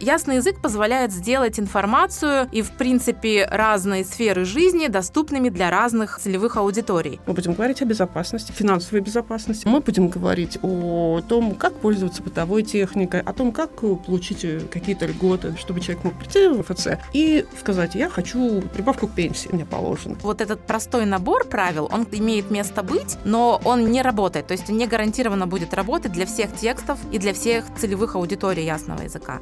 ясный язык позволяет сделать информацию и, в принципе, разные сферы жизни доступными для разных целевых аудиторий. Мы будем говорить о безопасности, финансовой безопасности. Мы будем говорить о том, как пользоваться бытовой техникой, о том, как получить какие-то льготы, чтобы человек мог прийти в ФЦ и сказать, я хочу прибавку к пенсии, мне положено. Вот этот простой набор правил, он имеет место быть, но он не работает. То есть не гарантированно будет работать для всех текстов и для всех целевых аудиторий ясного языка.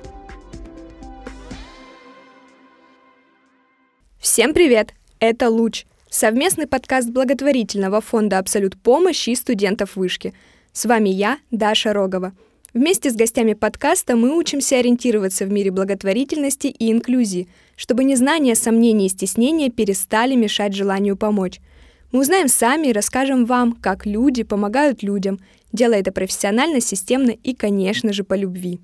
Всем привет! Это «Луч» — совместный подкаст благотворительного фонда «Абсолют помощи» и студентов вышки. С вами я, Даша Рогова. Вместе с гостями подкаста мы учимся ориентироваться в мире благотворительности и инклюзии, чтобы незнание, сомнения и стеснения перестали мешать желанию помочь. Мы узнаем сами и расскажем вам, как люди помогают людям, делая это профессионально, системно и, конечно же, по любви.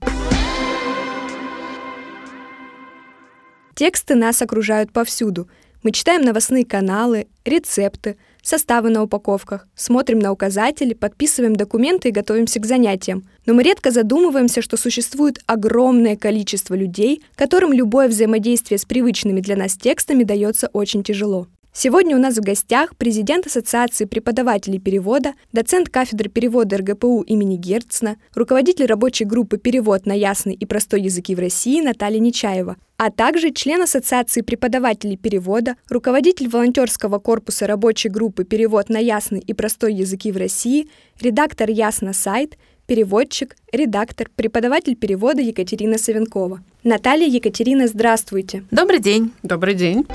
Тексты нас окружают повсюду. Мы читаем новостные каналы, рецепты, составы на упаковках, смотрим на указатели, подписываем документы и готовимся к занятиям. Но мы редко задумываемся, что существует огромное количество людей, которым любое взаимодействие с привычными для нас текстами дается очень тяжело. Сегодня у нас в гостях президент Ассоциации преподавателей перевода, доцент кафедры перевода РГПУ имени Герцна, руководитель рабочей группы «Перевод на ясный и простой языки в России» Наталья Нечаева, а также член Ассоциации преподавателей перевода, руководитель волонтерского корпуса рабочей группы «Перевод на ясный и простой языки в России», редактор «Ясно сайт», переводчик, редактор, преподаватель перевода Екатерина Савенкова. Наталья Екатерина, здравствуйте. Добрый день. Добрый день.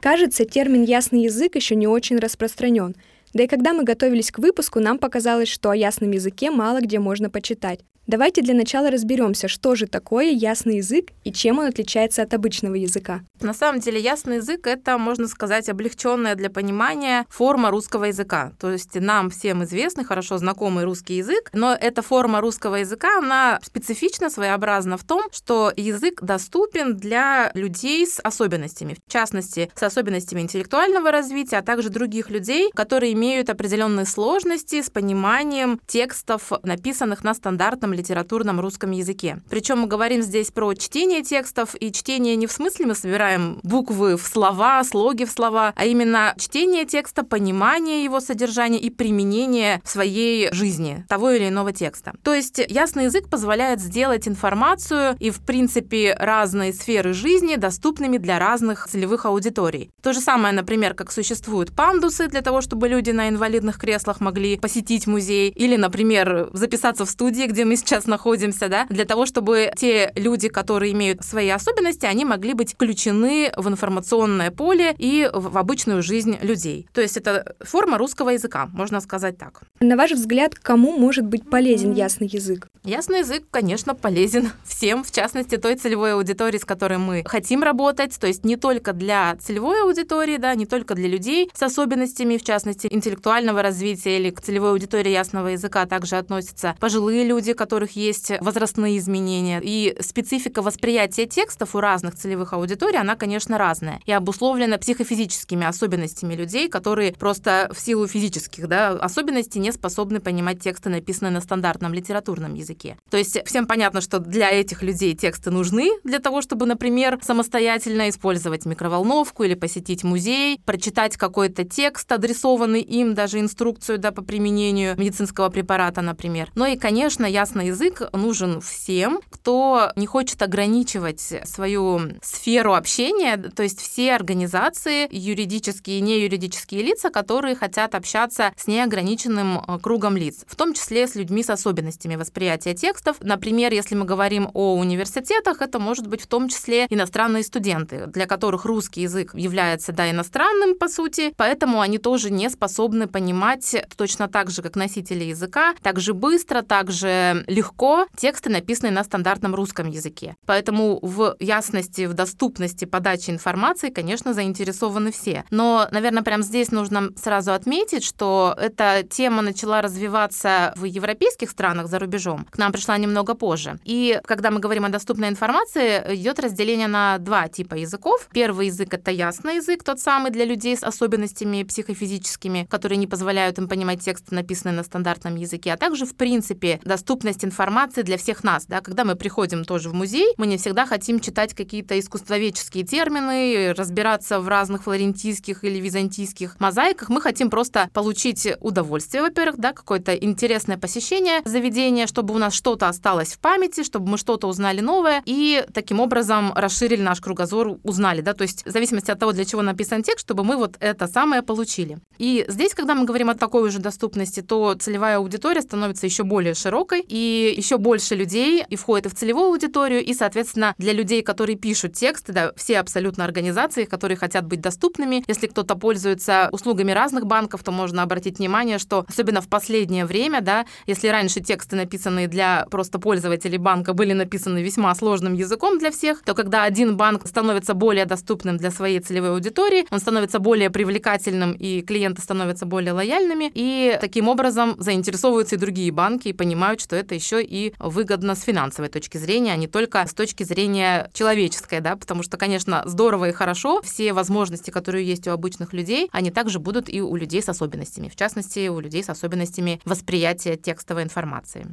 Кажется, термин «ясный язык» еще не очень распространен. Да и когда мы готовились к выпуску, нам показалось, что о ясном языке мало где можно почитать. Давайте для начала разберемся, что же такое ясный язык и чем он отличается от обычного языка. На самом деле ясный язык — это, можно сказать, облегченная для понимания форма русского языка. То есть нам всем известный, хорошо знакомый русский язык, но эта форма русского языка, она специфична, своеобразна в том, что язык доступен для людей с особенностями, в частности, с особенностями интеллектуального развития, а также других людей, которые имеют определенные сложности с пониманием текстов, написанных на стандартном литературном русском языке. Причем мы говорим здесь про чтение текстов, и чтение не в смысле мы собираем буквы в слова, слоги в слова, а именно чтение текста, понимание его содержания и применение в своей жизни того или иного текста. То есть ясный язык позволяет сделать информацию и, в принципе, разные сферы жизни доступными для разных целевых аудиторий. То же самое, например, как существуют пандусы для того, чтобы люди на инвалидных креслах могли посетить музей, или, например, записаться в студии, где мы сейчас находимся, да, для того, чтобы те люди, которые имеют свои особенности, они могли быть включены в информационное поле и в обычную жизнь людей. То есть это форма русского языка, можно сказать так. На ваш взгляд, кому может быть полезен ясный язык? Ясный язык, конечно, полезен всем, в частности, той целевой аудитории, с которой мы хотим работать, то есть не только для целевой аудитории, да, не только для людей с особенностями, в частности, интеллектуального развития или к целевой аудитории ясного языка также относятся пожилые люди, которые которых есть возрастные изменения. И специфика восприятия текстов у разных целевых аудиторий, она, конечно, разная. И обусловлена психофизическими особенностями людей, которые просто в силу физических да, особенностей не способны понимать тексты, написанные на стандартном литературном языке. То есть всем понятно, что для этих людей тексты нужны для того, чтобы, например, самостоятельно использовать микроволновку или посетить музей, прочитать какой-то текст, адресованный им, даже инструкцию да, по применению медицинского препарата, например. Но и, конечно, Естественно, язык нужен всем, кто не хочет ограничивать свою сферу общения, то есть все организации, юридические и неюридические лица, которые хотят общаться с неограниченным э, кругом лиц, в том числе с людьми с особенностями восприятия текстов. Например, если мы говорим о университетах, это может быть в том числе иностранные студенты, для которых русский язык является да, иностранным, по сути, поэтому они тоже не способны понимать точно так же, как носители языка, так же быстро, так же легко тексты, написанные на стандартном русском языке. Поэтому в ясности, в доступности подачи информации, конечно, заинтересованы все. Но, наверное, прямо здесь нужно сразу отметить, что эта тема начала развиваться в европейских странах за рубежом. К нам пришла немного позже. И когда мы говорим о доступной информации, идет разделение на два типа языков. Первый язык — это ясный язык, тот самый для людей с особенностями психофизическими, которые не позволяют им понимать тексты, написанные на стандартном языке, а также, в принципе, доступность информации для всех нас. Да? Когда мы приходим тоже в музей, мы не всегда хотим читать какие-то искусствоведческие термины, разбираться в разных флорентийских или византийских мозаиках. Мы хотим просто получить удовольствие, во-первых, да, какое-то интересное посещение заведения, чтобы у нас что-то осталось в памяти, чтобы мы что-то узнали новое, и таким образом расширили наш кругозор, узнали, да, то есть в зависимости от того, для чего написан текст, чтобы мы вот это самое получили. И здесь, когда мы говорим о такой уже доступности, то целевая аудитория становится еще более широкой, и еще больше людей и входит в целевую аудиторию, и, соответственно, для людей, которые пишут тексты, да, все абсолютно организации, которые хотят быть доступными. Если кто-то пользуется услугами разных банков, то можно обратить внимание, что особенно в последнее время, да, если раньше тексты, написанные для просто пользователей банка, были написаны весьма сложным языком для всех, то когда один банк становится более доступным для своей целевой аудитории, он становится более привлекательным, и клиенты становятся более лояльными, и таким образом заинтересовываются и другие банки, и понимают, что это еще и выгодно с финансовой точки зрения, а не только с точки зрения человеческой, да, потому что, конечно, здорово и хорошо, все возможности, которые есть у обычных людей, они также будут и у людей с особенностями, в частности, у людей с особенностями восприятия текстовой информации.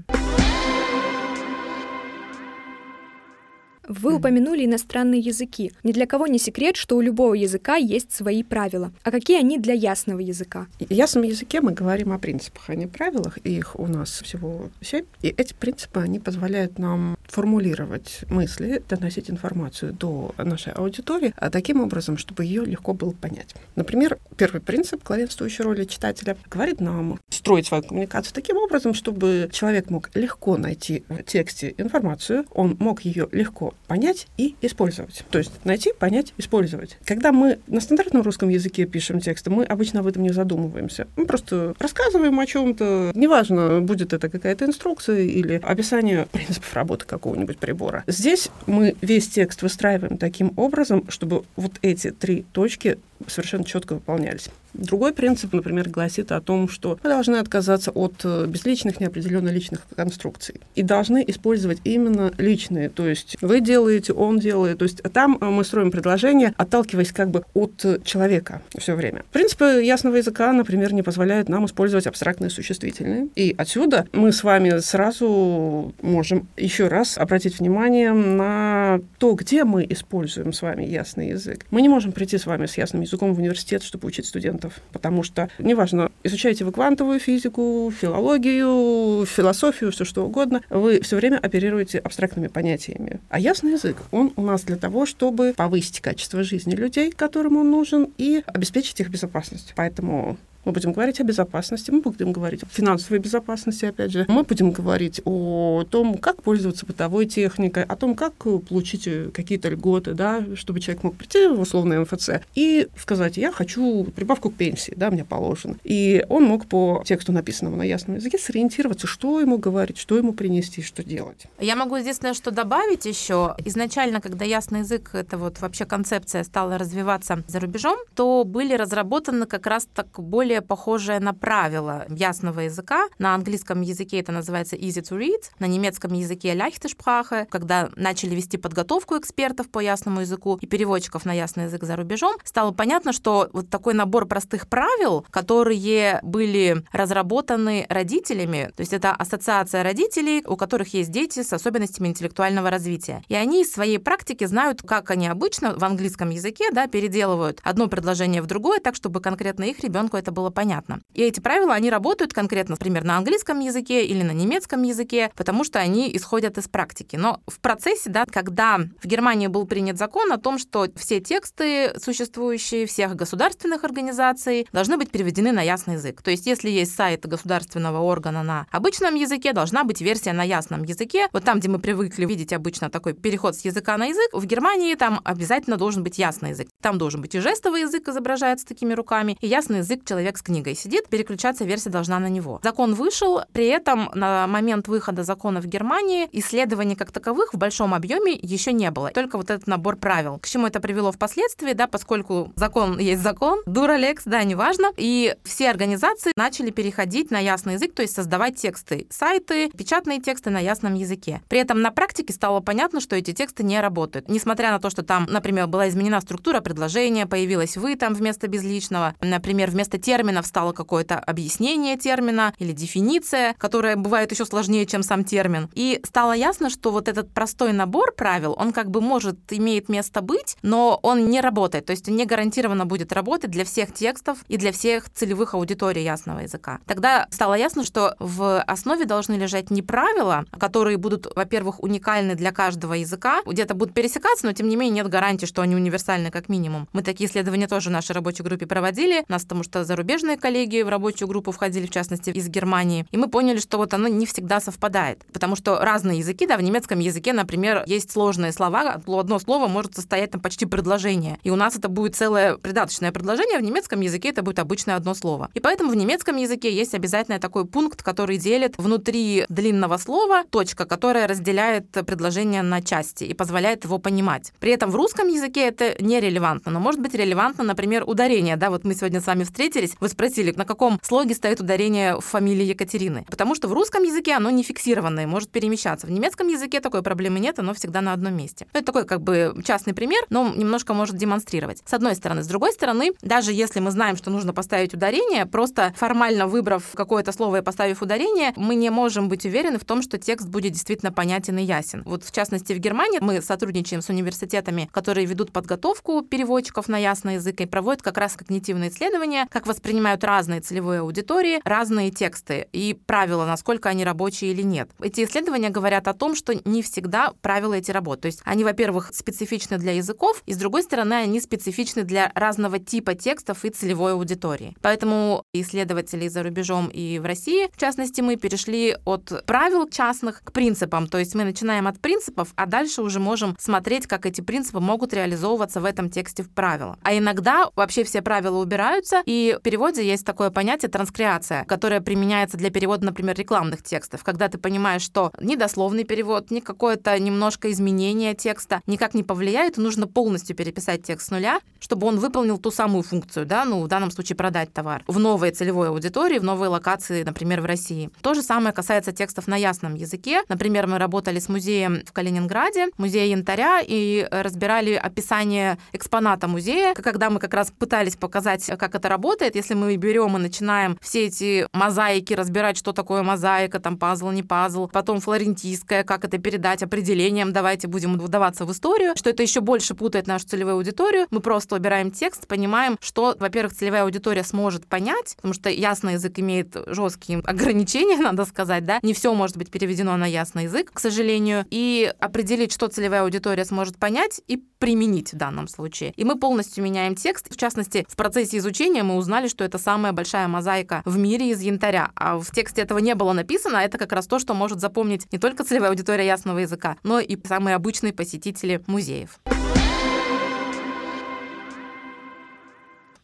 Вы упомянули иностранные языки. Ни для кого не секрет, что у любого языка есть свои правила. А какие они для ясного языка? В ясном языке мы говорим о принципах, а не правилах. Их у нас всего семь. И эти принципы, они позволяют нам формулировать мысли, доносить информацию до нашей аудитории а таким образом, чтобы ее легко было понять. Например, первый принцип главенствующей роли читателя говорит нам строить свою коммуникацию таким образом, чтобы человек мог легко найти в тексте информацию, он мог ее легко понять и использовать. То есть найти, понять, использовать. Когда мы на стандартном русском языке пишем тексты, мы обычно об этом не задумываемся. Мы просто рассказываем о чем-то. Неважно, будет это какая-то инструкция или описание принципов работы какого-нибудь прибора. Здесь мы весь текст выстраиваем таким образом, чтобы вот эти три точки совершенно четко выполнялись. Другой принцип, например, гласит о том, что мы должны отказаться от э, безличных, неопределенно личных конструкций и должны использовать именно личные. То есть вы делаете, он делает. То есть там э, мы строим предложение, отталкиваясь как бы от человека все время. Принципы ясного языка, например, не позволяют нам использовать абстрактные существительные. И отсюда мы с вами сразу можем еще раз обратить внимание на то, где мы используем с вами ясный язык. Мы не можем прийти с вами с ясным языком в университет, чтобы учить студентов. Потому что, неважно, изучаете вы квантовую физику, филологию, философию, все что угодно, вы все время оперируете абстрактными понятиями. А ясный язык, он у нас для того, чтобы повысить качество жизни людей, которым он нужен, и обеспечить их безопасность. Поэтому мы будем говорить о безопасности, мы будем говорить о финансовой безопасности, опять же. Мы будем говорить о том, как пользоваться бытовой техникой, о том, как получить какие-то льготы, да, чтобы человек мог прийти в условный МФЦ и сказать, я хочу прибавку к пенсии, да, мне положено. И он мог по тексту, написанному на ясном языке, сориентироваться, что ему говорить, что ему принести, что делать. Я могу единственное, что добавить еще. Изначально, когда ясный язык, это вот вообще концепция стала развиваться за рубежом, то были разработаны как раз так более более похожее на правило ясного языка. На английском языке это называется easy to read, на немецком языке leichte Sprache. Когда начали вести подготовку экспертов по ясному языку и переводчиков на ясный язык за рубежом, стало понятно, что вот такой набор простых правил, которые были разработаны родителями, то есть это ассоциация родителей, у которых есть дети с особенностями интеллектуального развития. И они из своей практики знают, как они обычно в английском языке да, переделывают одно предложение в другое, так, чтобы конкретно их ребенку это было было понятно. И эти правила, они работают конкретно, например, на английском языке или на немецком языке, потому что они исходят из практики. Но в процессе, да, когда в Германии был принят закон о том, что все тексты, существующие всех государственных организаций, должны быть переведены на ясный язык. То есть, если есть сайт государственного органа на обычном языке, должна быть версия на ясном языке. Вот там, где мы привыкли видеть обычно такой переход с языка на язык, в Германии там обязательно должен быть ясный язык. Там должен быть и жестовый язык изображается такими руками, и ясный язык человек с книгой сидит, переключаться версия должна на него. Закон вышел, при этом на момент выхода закона в Германии исследований как таковых в большом объеме еще не было. Только вот этот набор правил. К чему это привело впоследствии, да, поскольку закон есть закон, дуралекс, да, неважно. И все организации начали переходить на ясный язык, то есть создавать тексты, сайты, печатные тексты на ясном языке. При этом на практике стало понятно, что эти тексты не работают. Несмотря на то, что там, например, была изменена структура предложения, появилась «вы» там вместо безличного, например, вместо термина терминов стало какое-то объяснение термина или дефиниция, которая бывает еще сложнее, чем сам термин. И стало ясно, что вот этот простой набор правил, он как бы может, имеет место быть, но он не работает. То есть не гарантированно будет работать для всех текстов и для всех целевых аудиторий ясного языка. Тогда стало ясно, что в основе должны лежать не правила, которые будут, во-первых, уникальны для каждого языка, где-то будут пересекаться, но тем не менее нет гарантии, что они универсальны как минимум. Мы такие исследования тоже в нашей рабочей группе проводили, нас потому что зарубежные коллеги в рабочую группу входили, в частности, из Германии, и мы поняли, что вот оно не всегда совпадает, потому что разные языки, да, в немецком языке, например, есть сложные слова, одно слово может состоять там почти предложение, и у нас это будет целое придаточное предложение, в немецком языке это будет обычное одно слово. И поэтому в немецком языке есть обязательно такой пункт, который делит внутри длинного слова точка, которая разделяет предложение на части и позволяет его понимать. При этом в русском языке это нерелевантно, но может быть релевантно, например, ударение. Да, вот мы сегодня с вами встретились, вы спросили, на каком слоге стоит ударение в фамилии Екатерины. Потому что в русском языке оно не фиксированное, может перемещаться. В немецком языке такой проблемы нет, оно всегда на одном месте. Ну, это такой как бы частный пример, но немножко может демонстрировать. С одной стороны. С другой стороны, даже если мы знаем, что нужно поставить ударение, просто формально выбрав какое-то слово и поставив ударение, мы не можем быть уверены в том, что текст будет действительно понятен и ясен. Вот в частности в Германии мы сотрудничаем с университетами, которые ведут подготовку переводчиков на ясный язык и проводят как раз когнитивные исследования, как воспринимают разные целевые аудитории разные тексты и правила, насколько они рабочие или нет. Эти исследования говорят о том, что не всегда правила эти работают. То есть они, во-первых, специфичны для языков, и с другой стороны, они специфичны для разного типа текстов и целевой аудитории. Поэтому исследователи за рубежом и в России, в частности, мы перешли от правил частных к принципам. То есть мы начинаем от принципов, а дальше уже можем смотреть, как эти принципы могут реализовываться в этом тексте в правила. А иногда вообще все правила убираются, и в переводе есть такое понятие транскреация, которое применяется для перевода, например, рекламных текстов, когда ты понимаешь, что ни дословный перевод, ни какое-то немножко изменение текста никак не повлияет, нужно полностью переписать текст с нуля, чтобы он выполнил ту самую функцию, да, ну, в данном случае продать товар в новой целевой аудитории, в новой локации, например, в России. То же самое касается текстов на ясном языке. Например, мы работали с музеем в Калининграде, музей янтаря, и разбирали описание экспоната музея, когда мы как раз пытались показать, как это работает. Если мы берем и начинаем все эти мозаики разбирать, что такое мозаика, там пазл, не пазл, потом флорентийская, как это передать определением, давайте будем вдаваться в историю, что это еще больше путает нашу целевую аудиторию. Мы просто убираем текст, понимаем, что, во-первых, целевая аудитория сможет понять, потому что ясный язык имеет жесткие ограничения, надо сказать, да, не все может быть переведено на ясный язык, к сожалению, и определить, что целевая аудитория сможет понять и применить в данном случае. И мы полностью меняем текст. В частности, в процессе изучения мы узнали, что это самая большая мозаика в мире из янтаря. А в тексте этого не было написано, а это как раз то, что может запомнить не только целевая аудитория ясного языка, но и самые обычные посетители музеев.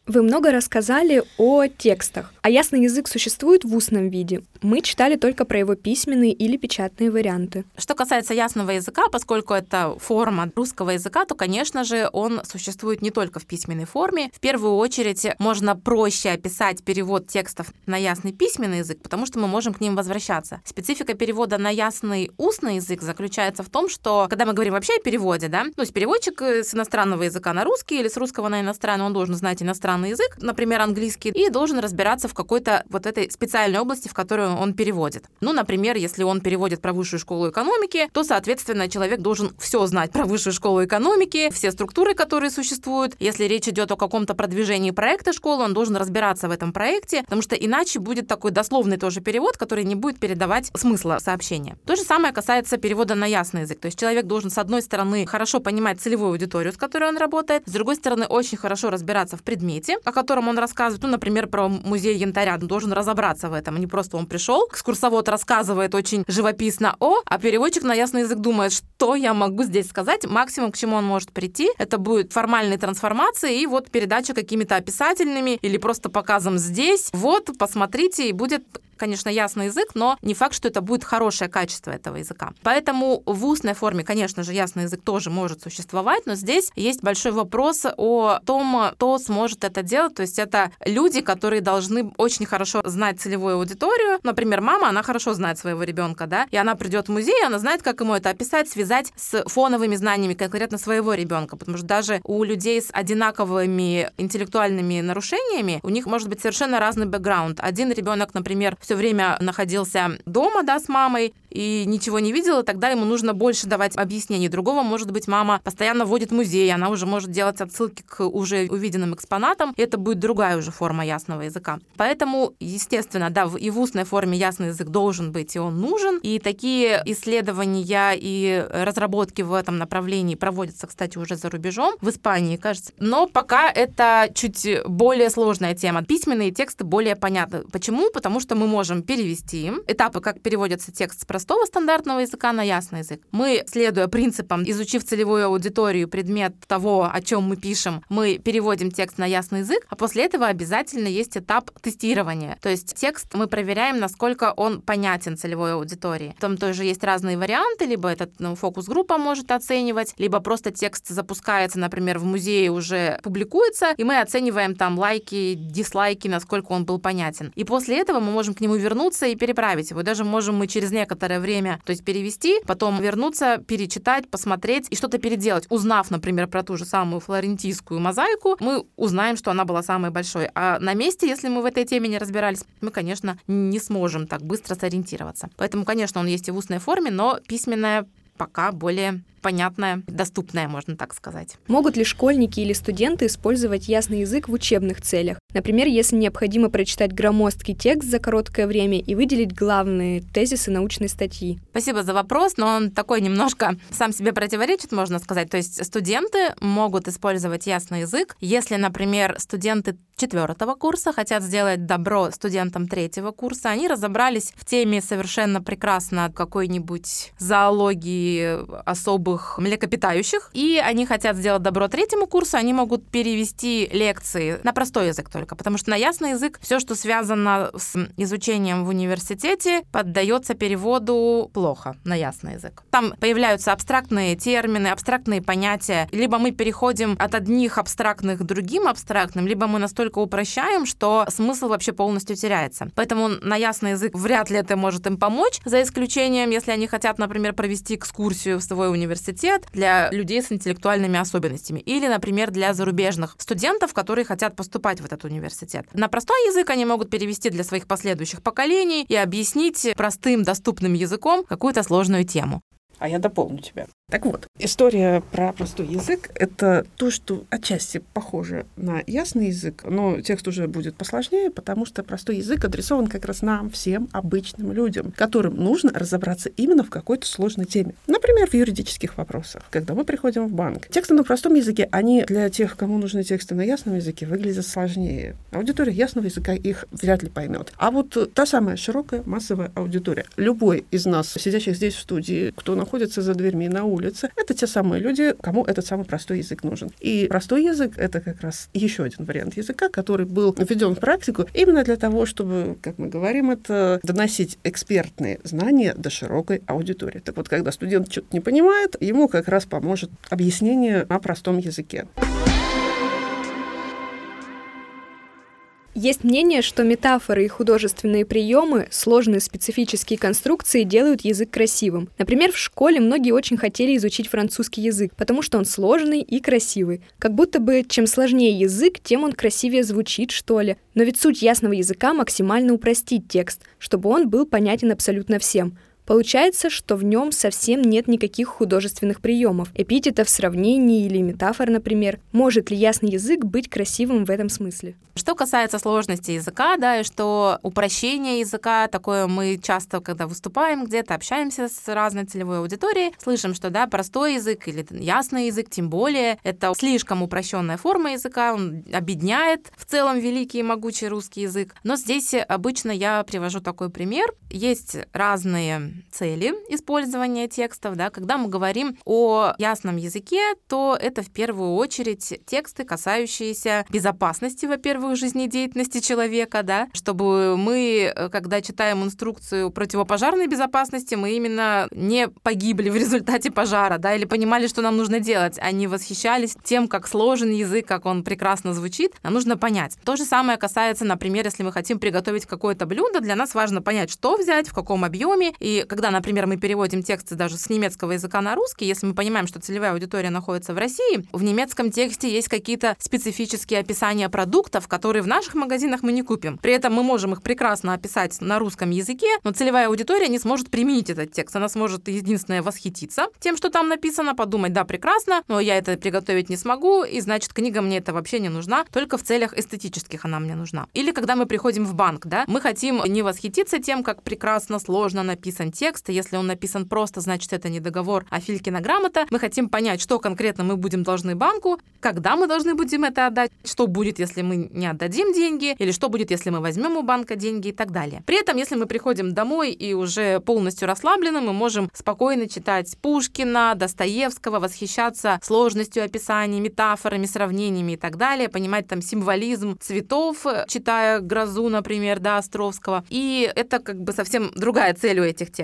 Вы много рассказали о текстах. А ясный язык существует в устном виде. Мы читали только про его письменные или печатные варианты. Что касается ясного языка, поскольку это форма русского языка, то, конечно же, он существует не только в письменной форме. В первую очередь можно проще описать перевод текстов на ясный письменный язык, потому что мы можем к ним возвращаться. Специфика перевода на ясный устный язык заключается в том, что когда мы говорим вообще о переводе, да, то есть переводчик с иностранного языка на русский или с русского на иностранный, он должен знать иностранный язык, например, английский, и должен разбираться в какой-то вот этой специальной области, в которую он переводит. Ну, например, если он переводит про высшую школу экономики, то, соответственно, человек должен все знать про высшую школу экономики, все структуры, которые существуют. Если речь идет о каком-то продвижении проекта школы, он должен разбираться в этом проекте, потому что иначе будет такой дословный тоже перевод, который не будет передавать смысла сообщения. То же самое касается перевода на ясный язык. То есть человек должен, с одной стороны, хорошо понимать целевую аудиторию, с которой он работает, с другой стороны, очень хорошо разбираться в предмете, о котором он рассказывает, ну, например, про музей янтаря, он должен разобраться в этом. Не просто он пришел, экскурсовод рассказывает очень живописно о, а переводчик на ясный язык думает, что я могу здесь сказать. Максимум, к чему он может прийти, это будет формальной трансформации и вот передача какими-то описательными или просто показом здесь. Вот, посмотрите, и будет конечно, ясный язык, но не факт, что это будет хорошее качество этого языка. Поэтому в устной форме, конечно же, ясный язык тоже может существовать, но здесь есть большой вопрос о том, кто сможет это делать. То есть это люди, которые должны очень хорошо знать целевую аудиторию. Например, мама, она хорошо знает своего ребенка, да, и она придет в музей, она знает, как ему это описать, связать с фоновыми знаниями конкретно своего ребенка, потому что даже у людей с одинаковыми интеллектуальными нарушениями у них может быть совершенно разный бэкграунд. Один ребенок, например, все время находился дома, да, с мамой, и ничего не видел, и тогда ему нужно больше давать объяснений. Другого, может быть, мама постоянно вводит в музей, она уже может делать отсылки к уже увиденным экспонатам, и это будет другая уже форма ясного языка. Поэтому, естественно, да, и в устной форме ясный язык должен быть, и он нужен. И такие исследования и разработки в этом направлении проводятся, кстати, уже за рубежом, в Испании, кажется. Но пока это чуть более сложная тема. Письменные тексты более понятны. Почему? Потому что мы можем перевести этапы, как переводится текст с простого стандартного языка на ясный язык. Мы, следуя принципам, изучив целевую аудиторию, предмет того, о чем мы пишем, мы переводим текст на ясный язык, а после этого обязательно есть этап тестирования. То есть текст мы проверяем, насколько он понятен целевой аудитории. Там тоже есть разные варианты, либо этот ну, фокус-группа может оценивать, либо просто текст запускается, например, в музее уже публикуется, и мы оцениваем там лайки, дизлайки, насколько он был понятен. И после этого мы можем к нему вернуться и переправить его. Даже можем мы через некоторое время, то есть перевести, потом вернуться, перечитать, посмотреть и что-то переделать. Узнав, например, про ту же самую флорентийскую мозаику, мы узнаем, что она была самой большой. А на месте, если мы в этой теме не разбирались, мы, конечно, не сможем так быстро сориентироваться. Поэтому, конечно, он есть и в устной форме, но письменная пока более понятная, доступная, можно так сказать. Могут ли школьники или студенты использовать ясный язык в учебных целях? Например, если необходимо прочитать громоздкий текст за короткое время и выделить главные тезисы научной статьи. Спасибо за вопрос, но он такой немножко сам себе противоречит, можно сказать. То есть студенты могут использовать ясный язык, если, например, студенты четвертого курса хотят сделать добро студентам третьего курса, они разобрались в теме совершенно прекрасно какой-нибудь зоологии особых млекопитающих, и они хотят сделать добро третьему курсу, они могут перевести лекции на простой язык только, потому что на ясный язык все, что связано с изучением в университете, поддается переводу плохо на ясный язык. Там появляются абстрактные термины, абстрактные понятия, либо мы переходим от одних абстрактных к другим абстрактным, либо мы настолько упрощаем, что смысл вообще полностью теряется. Поэтому на ясный язык вряд ли это может им помочь, за исключением, если они хотят, например, провести экскурсию в свой университет для людей с интеллектуальными особенностями или, например, для зарубежных студентов, которые хотят поступать в этот университет. На простой язык они могут перевести для своих последующих поколений и объяснить простым, доступным языком какую-то сложную тему. А я дополню тебя. Так вот, история про простой язык — это то, что отчасти похоже на ясный язык, но текст уже будет посложнее, потому что простой язык адресован как раз нам, всем обычным людям, которым нужно разобраться именно в какой-то сложной теме. Например, в юридических вопросах, когда мы приходим в банк. Тексты на простом языке, они для тех, кому нужны тексты на ясном языке, выглядят сложнее. Аудитория ясного языка их вряд ли поймет. А вот та самая широкая массовая аудитория. Любой из нас, сидящих здесь в студии, кто находится за дверьми на улице, это те самые люди, кому этот самый простой язык нужен. И простой язык — это как раз еще один вариант языка, который был введен в практику именно для того, чтобы, как мы говорим, это доносить экспертные знания до широкой аудитории. Так вот, когда студент что-то не понимает, ему как раз поможет объяснение на простом языке. Есть мнение, что метафоры и художественные приемы, сложные специфические конструкции делают язык красивым. Например, в школе многие очень хотели изучить французский язык, потому что он сложный и красивый. Как будто бы чем сложнее язык, тем он красивее звучит, что ли. Но ведь суть ясного языка максимально упростить текст, чтобы он был понятен абсолютно всем. Получается, что в нем совсем нет никаких художественных приемов, эпитетов, сравнений или метафор, например. Может ли ясный язык быть красивым в этом смысле? Что касается сложности языка, да, и что упрощение языка, такое мы часто, когда выступаем где-то, общаемся с разной целевой аудиторией, слышим, что, да, простой язык или ясный язык, тем более, это слишком упрощенная форма языка, он объединяет в целом великий и могучий русский язык. Но здесь обычно я привожу такой пример. Есть разные цели использования текстов. Да. Когда мы говорим о ясном языке, то это в первую очередь тексты, касающиеся безопасности, во-первых, жизнедеятельности человека, да, чтобы мы, когда читаем инструкцию противопожарной безопасности, мы именно не погибли в результате пожара, да, или понимали, что нам нужно делать, а не восхищались тем, как сложен язык, как он прекрасно звучит. Нам нужно понять. То же самое касается, например, если мы хотим приготовить какое-то блюдо, для нас важно понять, что взять, в каком объеме. И когда, например, мы переводим тексты даже с немецкого языка на русский, если мы понимаем, что целевая аудитория находится в России, в немецком тексте есть какие-то специфические описания продуктов, которые в наших магазинах мы не купим. При этом мы можем их прекрасно описать на русском языке, но целевая аудитория не сможет применить этот текст. Она сможет единственное восхититься тем, что там написано, подумать, да, прекрасно, но я это приготовить не смогу, и значит, книга мне это вообще не нужна, только в целях эстетических она мне нужна. Или когда мы приходим в банк, да, мы хотим не восхититься тем, как прекрасно, сложно написан текст, и если он написан просто, значит, это не договор, а Филькина грамота. Мы хотим понять, что конкретно мы будем должны банку, когда мы должны будем это отдать, что будет, если мы не отдадим деньги, или что будет, если мы возьмем у банка деньги и так далее. При этом, если мы приходим домой и уже полностью расслаблены, мы можем спокойно читать Пушкина, Достоевского, восхищаться сложностью описаний, метафорами, сравнениями и так далее, понимать там символизм цветов, читая «Грозу», например, да, Островского. И это как бы совсем другая цель у этих текстов.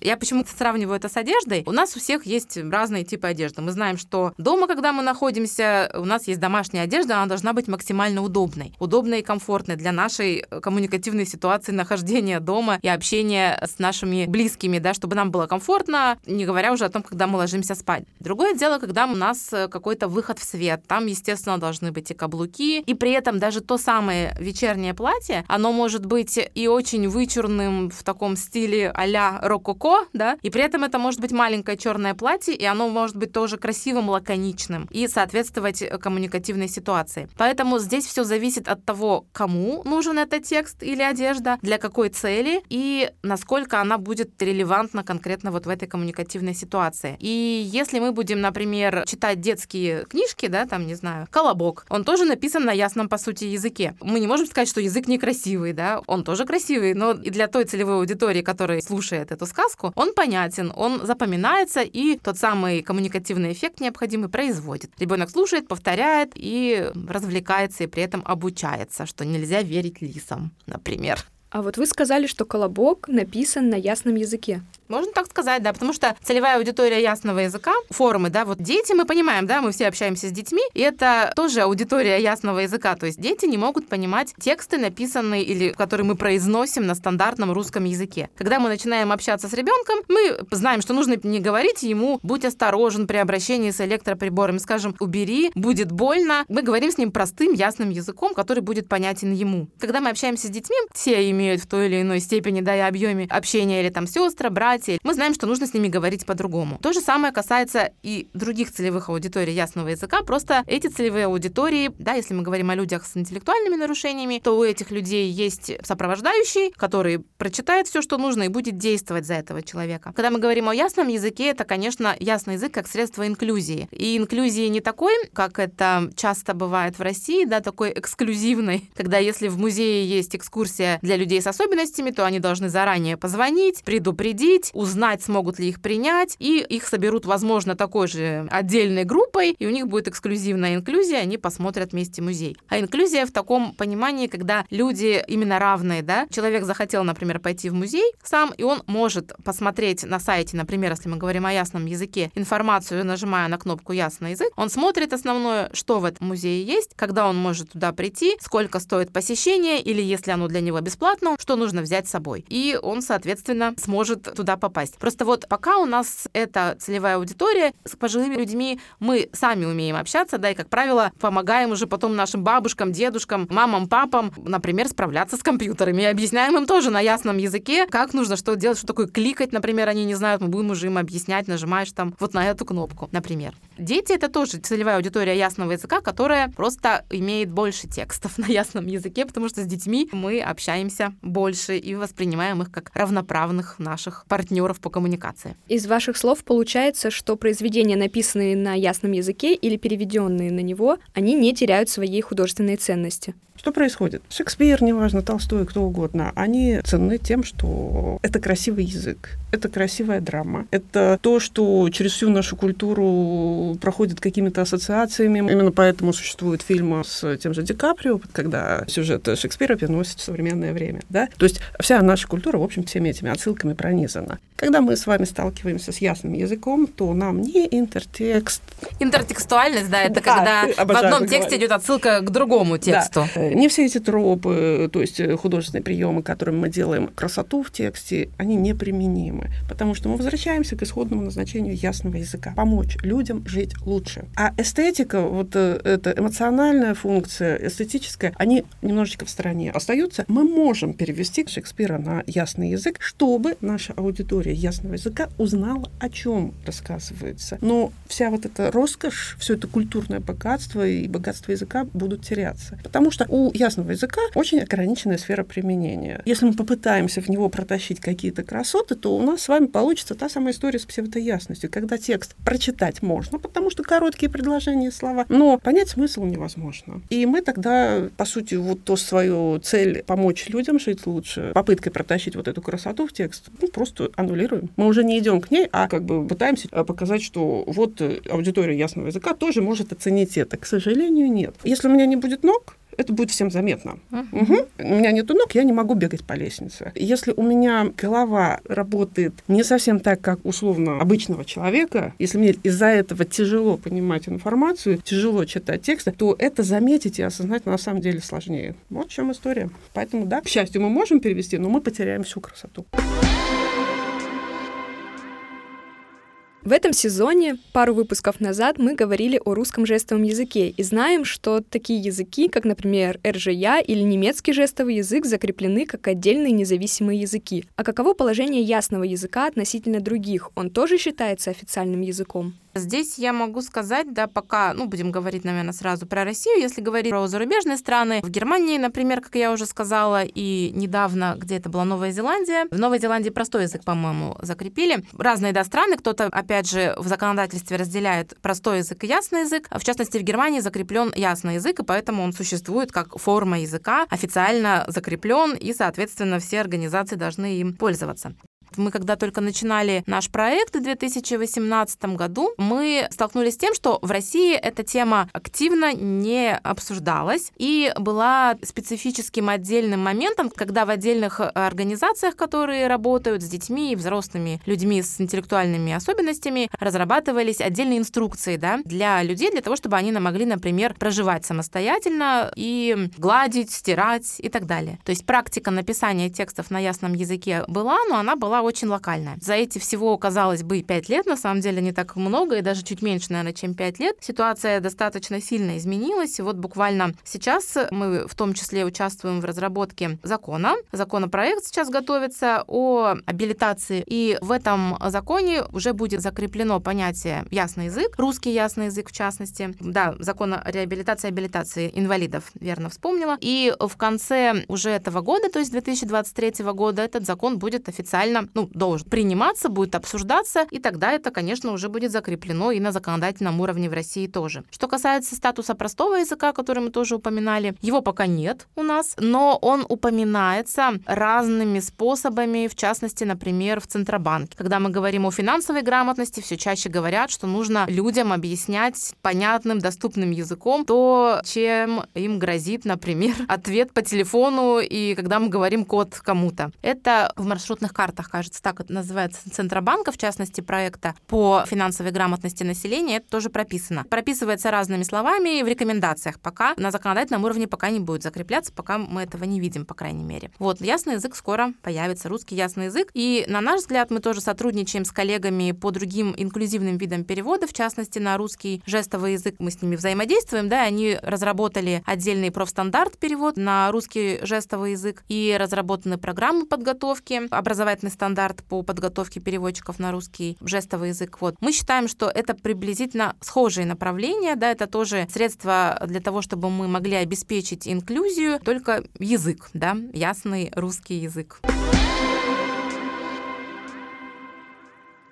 Я почему-то сравниваю это с одеждой. У нас у всех есть разные типы одежды. Мы знаем, что дома, когда мы находимся, у нас есть домашняя одежда, она должна быть максимально удобной. Удобной и комфортной для нашей коммуникативной ситуации нахождения дома и общения с нашими близкими, да, чтобы нам было комфортно, не говоря уже о том, когда мы ложимся спать. Другое дело, когда у нас какой-то выход в свет. Там, естественно, должны быть и каблуки, и при этом даже то самое вечернее платье, оно может быть и очень вычурным в таком стиле а-ля рококо, да, и при этом это может быть маленькое черное платье, и оно может быть тоже красивым, лаконичным и соответствовать коммуникативной ситуации. Поэтому здесь все зависит от того, кому нужен этот текст или одежда, для какой цели и насколько она будет релевантна конкретно вот в этой коммуникативной ситуации. И если мы будем, например, читать детские книжки, да, там, не знаю, «Колобок», он тоже написан на ясном, по сути, языке. Мы не можем сказать, что язык некрасивый, да, он тоже красивый, но и для той целевой аудитории, которая слушает эту сказку, сказку, он понятен, он запоминается, и тот самый коммуникативный эффект необходимый производит. Ребенок слушает, повторяет и развлекается, и при этом обучается, что нельзя верить лисам, например. А вот вы сказали, что колобок написан на ясном языке. Можно так сказать, да, потому что целевая аудитория ясного языка, формы, да, вот дети, мы понимаем, да, мы все общаемся с детьми, и это тоже аудитория ясного языка, то есть дети не могут понимать тексты, написанные или которые мы произносим на стандартном русском языке. Когда мы начинаем общаться с ребенком, мы знаем, что нужно не говорить ему «будь осторожен при обращении с электроприборами», скажем «убери, будет больно». Мы говорим с ним простым, ясным языком, который будет понятен ему. Когда мы общаемся с детьми, все имеют в той или иной степени, да, и объеме общения, или там сестры, братья, мы знаем, что нужно с ними говорить по-другому. То же самое касается и других целевых аудиторий ясного языка. Просто эти целевые аудитории, да, если мы говорим о людях с интеллектуальными нарушениями, то у этих людей есть сопровождающий, который прочитает все, что нужно, и будет действовать за этого человека. Когда мы говорим о ясном языке, это, конечно, ясный язык как средство инклюзии. И инклюзии не такой, как это часто бывает в России, да, такой эксклюзивной, когда если в музее есть экскурсия для людей с особенностями, то они должны заранее позвонить, предупредить, узнать, смогут ли их принять, и их соберут, возможно, такой же отдельной группой, и у них будет эксклюзивная инклюзия, они посмотрят вместе музей. А инклюзия в таком понимании, когда люди именно равные, да, человек захотел, например, пойти в музей сам, и он может посмотреть на сайте, например, если мы говорим о ясном языке, информацию, нажимая на кнопку «Ясный язык», он смотрит основное, что в этом музее есть, когда он может туда прийти, сколько стоит посещение, или если оно для него бесплатно, что нужно взять с собой. И он, соответственно, сможет туда попасть. Просто вот пока у нас эта целевая аудитория, с пожилыми людьми мы сами умеем общаться, да, и, как правило, помогаем уже потом нашим бабушкам, дедушкам, мамам, папам, например, справляться с компьютерами. И объясняем им тоже на ясном языке, как нужно что делать, что такое кликать, например, они не знают, мы будем уже им объяснять, нажимаешь там вот на эту кнопку, например. Дети — это тоже целевая аудитория ясного языка, которая просто имеет больше текстов на ясном языке, потому что с детьми мы общаемся больше и воспринимаем их как равноправных наших партнеров по коммуникации. Из ваших слов получается, что произведения, написанные на ясном языке или переведенные на него, они не теряют своей художественной ценности. Что происходит? Шекспир, неважно, Толстой, кто угодно, они ценны тем, что это красивый язык, это красивая драма, это то, что через всю нашу культуру проходит какими-то ассоциациями. Именно поэтому существуют фильмы с тем же Ди Каприо, когда сюжет Шекспира переносит в современное время. Да? То есть вся наша культура, в общем, всеми этими отсылками пронизана. Когда мы с вами сталкиваемся с ясным языком, то нам не интертекст. Интертекстуальность, да, это да, когда в одном тексте говорить. идет отсылка к другому тексту. Да. Не все эти тропы, то есть художественные приемы, которыми мы делаем красоту в тексте, они неприменимы, потому что мы возвращаемся к исходному назначению ясного языка. Помочь людям жить лучше. А эстетика, вот э, эта эмоциональная функция, эстетическая, они немножечко в стороне остаются. Мы можем перевести Шекспира на ясный язык, чтобы наша аудитория ясного языка узнала, о чем рассказывается. Но вся вот эта роскошь, все это культурное богатство и богатство языка будут теряться. Потому что у ясного языка очень ограниченная сфера применения. Если мы попытаемся в него протащить какие-то красоты, то у нас с вами получится та самая история с псевдоясностью, когда текст прочитать можно, потому что короткие предложения, слова, но понять смысл невозможно. И мы тогда, по сути, вот то свою цель помочь людям жить лучше, попыткой протащить вот эту красоту в текст, ну, просто аннулируем. Мы уже не идем к ней, а как бы пытаемся э, показать, что вот э, аудитория ясного языка тоже может оценить это. К сожалению, нет. Если у меня не будет ног, это будет всем заметно. Uh-huh. Угу. У меня нет ног, я не могу бегать по лестнице. Если у меня голова работает не совсем так, как условно обычного человека, если мне из-за этого тяжело понимать информацию, тяжело читать тексты, то это заметить и осознать на самом деле сложнее. Вот в чем история. Поэтому, да, к счастью, мы можем перевести, но мы потеряем всю красоту. В этом сезоне, пару выпусков назад, мы говорили о русском жестовом языке и знаем, что такие языки, как, например, РЖЯ или немецкий жестовый язык, закреплены как отдельные независимые языки. А каково положение ясного языка относительно других? Он тоже считается официальным языком? Здесь я могу сказать, да, пока, ну, будем говорить, наверное, сразу про Россию, если говорить про зарубежные страны. В Германии, например, как я уже сказала, и недавно, где это была Новая Зеландия, в Новой Зеландии простой язык, по-моему, закрепили. Разные, да, страны, кто-то, опять же, в законодательстве разделяет простой язык и ясный язык. В частности, в Германии закреплен ясный язык, и поэтому он существует как форма языка, официально закреплен, и, соответственно, все организации должны им пользоваться. Мы когда только начинали наш проект в 2018 году, мы столкнулись с тем, что в России эта тема активно не обсуждалась и была специфическим отдельным моментом, когда в отдельных организациях, которые работают с детьми и взрослыми людьми с интеллектуальными особенностями, разрабатывались отдельные инструкции да, для людей, для того, чтобы они могли, например, проживать самостоятельно и гладить, стирать и так далее. То есть практика написания текстов на ясном языке была, но она была очень локальная. За эти всего, казалось бы, пять лет, на самом деле не так много, и даже чуть меньше, наверное, чем пять лет, ситуация достаточно сильно изменилась. И вот буквально сейчас мы в том числе участвуем в разработке закона. Законопроект сейчас готовится о абилитации, и в этом законе уже будет закреплено понятие «ясный язык», русский ясный язык в частности. Да, закон о реабилитации и абилитации инвалидов, верно вспомнила. И в конце уже этого года, то есть 2023 года, этот закон будет официально ну, должен приниматься, будет обсуждаться, и тогда это, конечно, уже будет закреплено и на законодательном уровне в России тоже. Что касается статуса простого языка, который мы тоже упоминали, его пока нет у нас, но он упоминается разными способами, в частности, например, в Центробанке. Когда мы говорим о финансовой грамотности, все чаще говорят, что нужно людям объяснять понятным, доступным языком то, чем им грозит, например, ответ по телефону и когда мы говорим код кому-то. Это в маршрутных картах, кажется, так называется, Центробанка, в частности, проекта по финансовой грамотности населения, это тоже прописано. Прописывается разными словами в рекомендациях пока. На законодательном уровне пока не будет закрепляться, пока мы этого не видим, по крайней мере. Вот, ясный язык скоро появится, русский ясный язык. И, на наш взгляд, мы тоже сотрудничаем с коллегами по другим инклюзивным видам перевода, в частности, на русский жестовый язык. Мы с ними взаимодействуем, да, они разработали отдельный профстандарт перевод на русский жестовый язык и разработаны программы подготовки, образовательный стандарт стандарт по подготовке переводчиков на русский жестовый язык. Вот. Мы считаем, что это приблизительно схожие направления, да, это тоже средства для того, чтобы мы могли обеспечить инклюзию, только язык, да, ясный русский язык.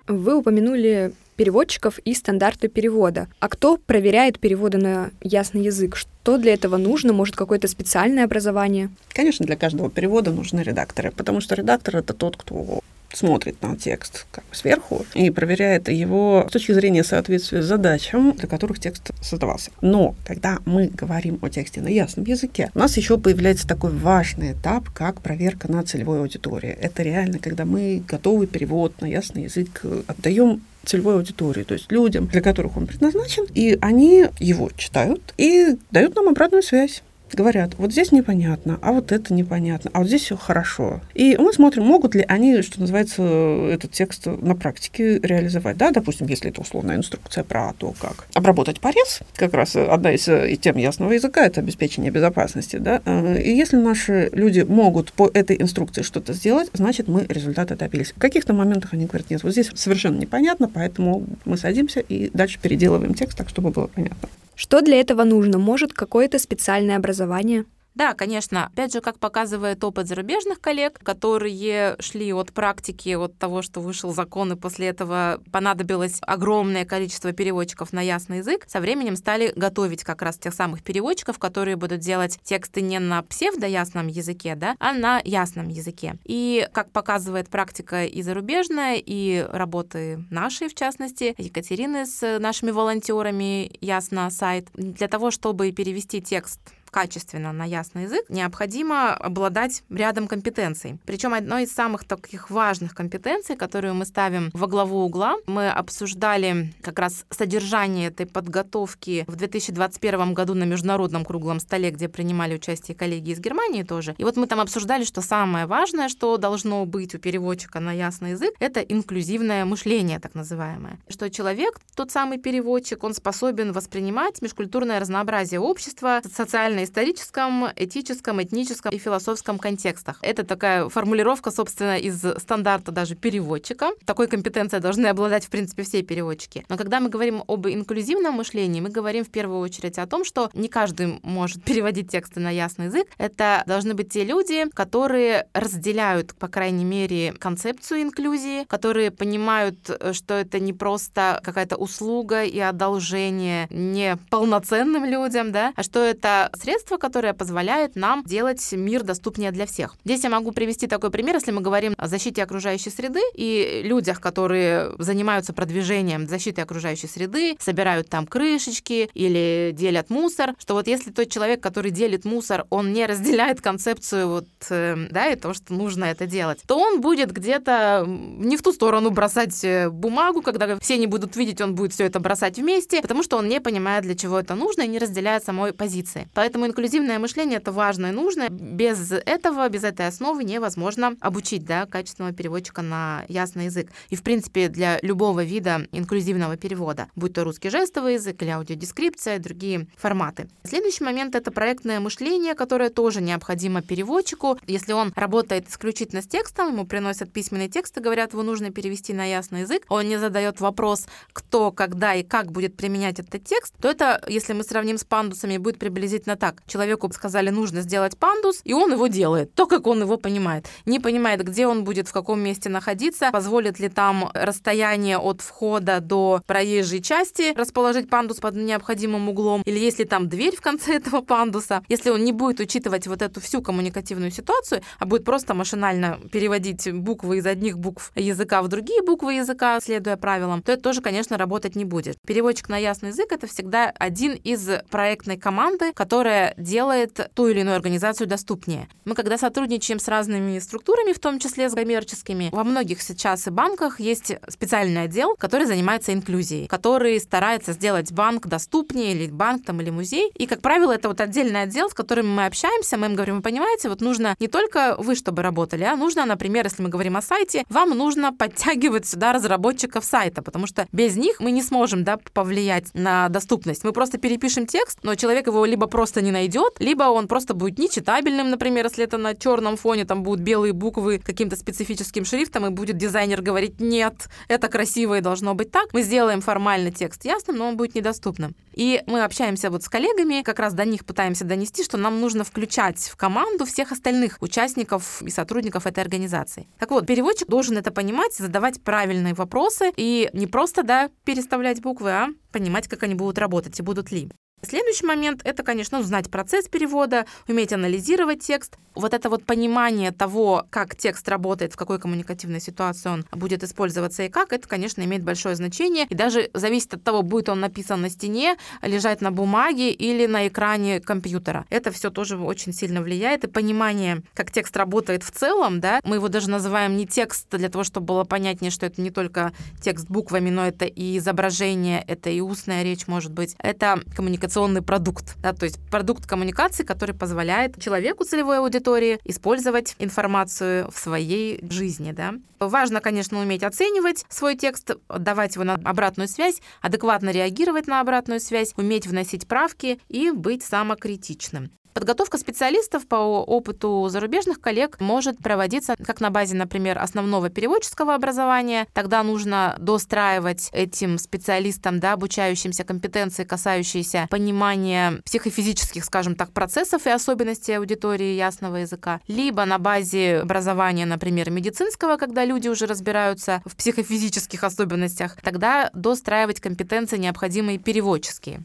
Вы упомянули переводчиков и стандарты перевода. А кто проверяет переводы на ясный язык? Что для этого нужно? Может, какое-то специальное образование? Конечно, для каждого перевода нужны редакторы, потому что редактор — это тот, кто смотрит на текст как бы сверху и проверяет его с точки зрения соответствия задачам, для которых текст создавался. Но когда мы говорим о тексте на ясном языке, у нас еще появляется такой важный этап, как проверка на целевой аудитории. Это реально, когда мы готовый перевод на ясный язык отдаем целевой аудитории, то есть людям, для которых он предназначен, и они его читают и дают нам обратную связь говорят, вот здесь непонятно, а вот это непонятно, а вот здесь все хорошо. И мы смотрим, могут ли они, что называется, этот текст на практике реализовать. Да, допустим, если это условная инструкция про то, как обработать порез, как раз одна из э, тем ясного языка, это обеспечение безопасности. Да? Э, и если наши люди могут по этой инструкции что-то сделать, значит, мы результаты добились. В каких-то моментах они говорят, нет, вот здесь совершенно непонятно, поэтому мы садимся и дальше переделываем текст так, чтобы было понятно. Что для этого нужно? Может, какое-то специальное образование? Да, конечно. Опять же, как показывает опыт зарубежных коллег, которые шли от практики, от того, что вышел закон, и после этого понадобилось огромное количество переводчиков на ясный язык, со временем стали готовить как раз тех самых переводчиков, которые будут делать тексты не на псевдоясном языке, да, а на ясном языке. И как показывает практика и зарубежная, и работы нашей, в частности, Екатерины с нашими волонтерами, ясно, сайт, для того, чтобы перевести текст качественно на ясный язык, необходимо обладать рядом компетенций. Причем одной из самых таких важных компетенций, которую мы ставим во главу угла, мы обсуждали как раз содержание этой подготовки в 2021 году на международном круглом столе, где принимали участие коллеги из Германии тоже. И вот мы там обсуждали, что самое важное, что должно быть у переводчика на ясный язык, это инклюзивное мышление, так называемое. Что человек, тот самый переводчик, он способен воспринимать межкультурное разнообразие общества, социальные историческом, этическом, этническом и философском контекстах. Это такая формулировка, собственно, из стандарта даже переводчика. Такой компетенцией должны обладать, в принципе, все переводчики. Но когда мы говорим об инклюзивном мышлении, мы говорим в первую очередь о том, что не каждый может переводить тексты на ясный язык. Это должны быть те люди, которые разделяют, по крайней мере, концепцию инклюзии, которые понимают, что это не просто какая-то услуга и одолжение не полноценным людям, да, а что это средство, которое позволяет нам делать мир доступнее для всех. Здесь я могу привести такой пример, если мы говорим о защите окружающей среды и людях, которые занимаются продвижением защиты окружающей среды, собирают там крышечки или делят мусор, что вот если тот человек, который делит мусор, он не разделяет концепцию вот, э, да, и то, что нужно это делать, то он будет где-то не в ту сторону бросать э, бумагу, когда все не будут видеть, он будет все это бросать вместе, потому что он не понимает, для чего это нужно и не разделяет самой позиции. Поэтому Поэтому инклюзивное мышление это важно и нужно. Без этого, без этой основы невозможно обучить да, качественного переводчика на ясный язык. И, в принципе, для любого вида инклюзивного перевода, будь то русский жестовый язык или аудиодескрипция, другие форматы. Следующий момент — это проектное мышление, которое тоже необходимо переводчику. Если он работает исключительно с текстом, ему приносят письменный текст и говорят, его нужно перевести на ясный язык, он не задает вопрос, кто, когда и как будет применять этот текст, то это, если мы сравним с пандусами, будет приблизительно так так. Человеку сказали, нужно сделать пандус, и он его делает, то, как он его понимает. Не понимает, где он будет, в каком месте находиться, позволит ли там расстояние от входа до проезжей части расположить пандус под необходимым углом, или есть ли там дверь в конце этого пандуса. Если он не будет учитывать вот эту всю коммуникативную ситуацию, а будет просто машинально переводить буквы из одних букв языка в другие буквы языка, следуя правилам, то это тоже, конечно, работать не будет. Переводчик на ясный язык — это всегда один из проектной команды, которая которая делает ту или иную организацию доступнее. Мы когда сотрудничаем с разными структурами, в том числе с коммерческими, во многих сейчас и банках есть специальный отдел, который занимается инклюзией, который старается сделать банк доступнее, или банк там, или музей. И, как правило, это вот отдельный отдел, с которым мы общаемся, мы им говорим, вы понимаете, вот нужно не только вы, чтобы работали, а нужно, например, если мы говорим о сайте, вам нужно подтягивать сюда разработчиков сайта, потому что без них мы не сможем да, повлиять на доступность. Мы просто перепишем текст, но человек его либо просто не не найдет, либо он просто будет нечитабельным, например, если это на черном фоне, там будут белые буквы каким-то специфическим шрифтом, и будет дизайнер говорить, нет, это красиво и должно быть так. Мы сделаем формально текст ясным, но он будет недоступным. И мы общаемся вот с коллегами, как раз до них пытаемся донести, что нам нужно включать в команду всех остальных участников и сотрудников этой организации. Так вот, переводчик должен это понимать, задавать правильные вопросы и не просто, да, переставлять буквы, а понимать, как они будут работать и будут ли. Следующий момент — это, конечно, знать процесс перевода, уметь анализировать текст. Вот это вот понимание того, как текст работает, в какой коммуникативной ситуации он будет использоваться и как, это, конечно, имеет большое значение. И даже зависит от того, будет он написан на стене, лежать на бумаге или на экране компьютера. Это все тоже очень сильно влияет. И понимание, как текст работает в целом, да, мы его даже называем не текст для того, чтобы было понятнее, что это не только текст буквами, но это и изображение, это и устная речь, может быть. Это коммуникация коммуникационный продукт, да, то есть продукт коммуникации, который позволяет человеку целевой аудитории использовать информацию в своей жизни. Да. Важно, конечно, уметь оценивать свой текст, давать его на обратную связь, адекватно реагировать на обратную связь, уметь вносить правки и быть самокритичным. Подготовка специалистов по опыту зарубежных коллег может проводиться как на базе, например, основного переводческого образования. Тогда нужно достраивать этим специалистам, да, обучающимся компетенции, касающиеся понимания психофизических, скажем так, процессов и особенностей аудитории ясного языка. Либо на базе образования, например, медицинского, когда люди уже разбираются в психофизических особенностях, тогда достраивать компетенции, необходимые переводческие.